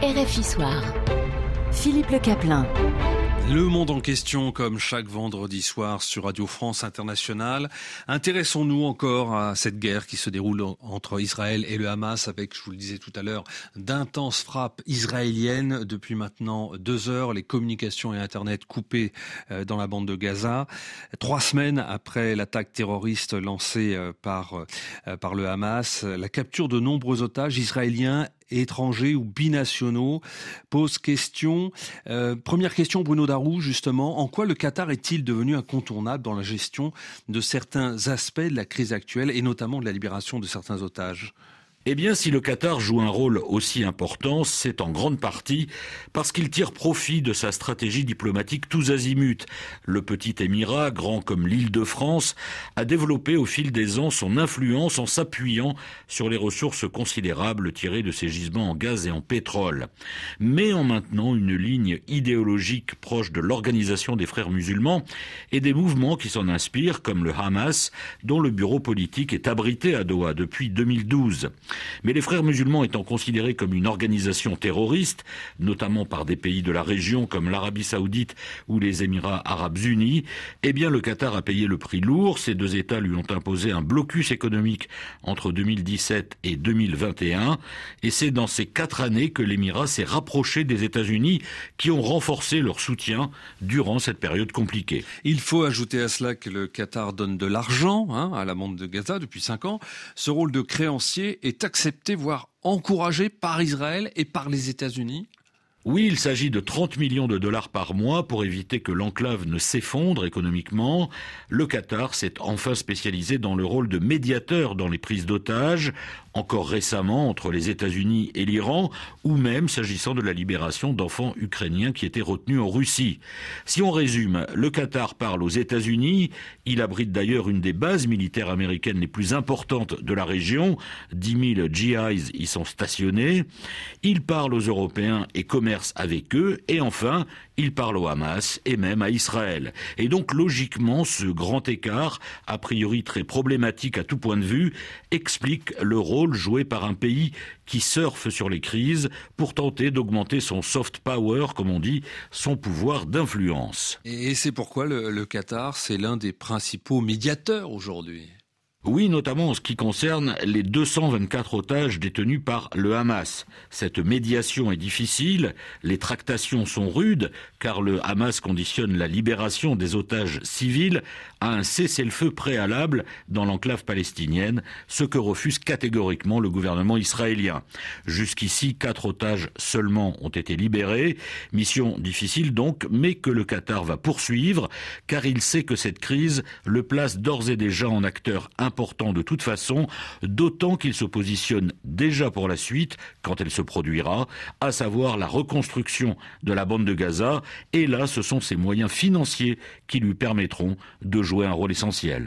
RFI Soir. Philippe Le Caplin. Le monde en question, comme chaque vendredi soir sur Radio France Internationale. Intéressons-nous encore à cette guerre qui se déroule entre Israël et le Hamas avec, je vous le disais tout à l'heure, d'intenses frappes israéliennes depuis maintenant deux heures, les communications et Internet coupées euh, dans la bande de Gaza. Trois semaines après l'attaque terroriste lancée euh, par, euh, par le Hamas, la capture de nombreux otages israéliens étrangers ou binationaux pose question. Euh, première question, Bruno Darou, justement, en quoi le Qatar est-il devenu incontournable dans la gestion de certains aspects de la crise actuelle et notamment de la libération de certains otages? Eh bien, si le Qatar joue un rôle aussi important, c'est en grande partie parce qu'il tire profit de sa stratégie diplomatique tous azimuts. Le petit Émirat, grand comme l'île de France, a développé au fil des ans son influence en s'appuyant sur les ressources considérables tirées de ses gisements en gaz et en pétrole. Mais en maintenant une ligne idéologique proche de l'organisation des frères musulmans et des mouvements qui s'en inspirent, comme le Hamas, dont le bureau politique est abrité à Doha depuis 2012. Mais les frères musulmans étant considérés comme une organisation terroriste, notamment par des pays de la région comme l'Arabie saoudite ou les Émirats arabes unis, eh bien le Qatar a payé le prix lourd. Ces deux États lui ont imposé un blocus économique entre 2017 et 2021. Et c'est dans ces quatre années que l'Émirat s'est rapproché des États-Unis qui ont renforcé leur soutien durant cette période compliquée. Il faut ajouter à cela que le Qatar donne de l'argent hein, à la bande de Gaza depuis cinq ans. Ce rôle de créancier est accepté, voire encouragé par Israël et par les États-Unis oui, il s'agit de 30 millions de dollars par mois pour éviter que l'enclave ne s'effondre économiquement. Le Qatar s'est enfin spécialisé dans le rôle de médiateur dans les prises d'otages, encore récemment entre les États-Unis et l'Iran, ou même s'agissant de la libération d'enfants ukrainiens qui étaient retenus en Russie. Si on résume, le Qatar parle aux États-Unis, il abrite d'ailleurs une des bases militaires américaines les plus importantes de la région, 10 000 GIs y sont stationnés, il parle aux Européens et commerce avec eux, et enfin, il parle au Hamas et même à Israël. Et donc logiquement, ce grand écart, a priori très problématique à tout point de vue, explique le joué par un pays qui surfe sur les crises pour tenter d'augmenter son soft power, comme on dit, son pouvoir d'influence. Et c'est pourquoi le Qatar, c'est l'un des principaux médiateurs aujourd'hui. Oui, notamment en ce qui concerne les 224 otages détenus par le Hamas. Cette médiation est difficile, les tractations sont rudes, car le Hamas conditionne la libération des otages civils à un cessez-le-feu préalable dans l'enclave palestinienne, ce que refuse catégoriquement le gouvernement israélien. Jusqu'ici, quatre otages seulement ont été libérés, mission difficile donc, mais que le Qatar va poursuivre, car il sait que cette crise le place d'ores et déjà en acteur important de toute façon, d'autant qu'il se positionne déjà pour la suite, quand elle se produira, à savoir la reconstruction de la bande de Gaza, et là ce sont ses moyens financiers qui lui permettront de jouer un rôle essentiel.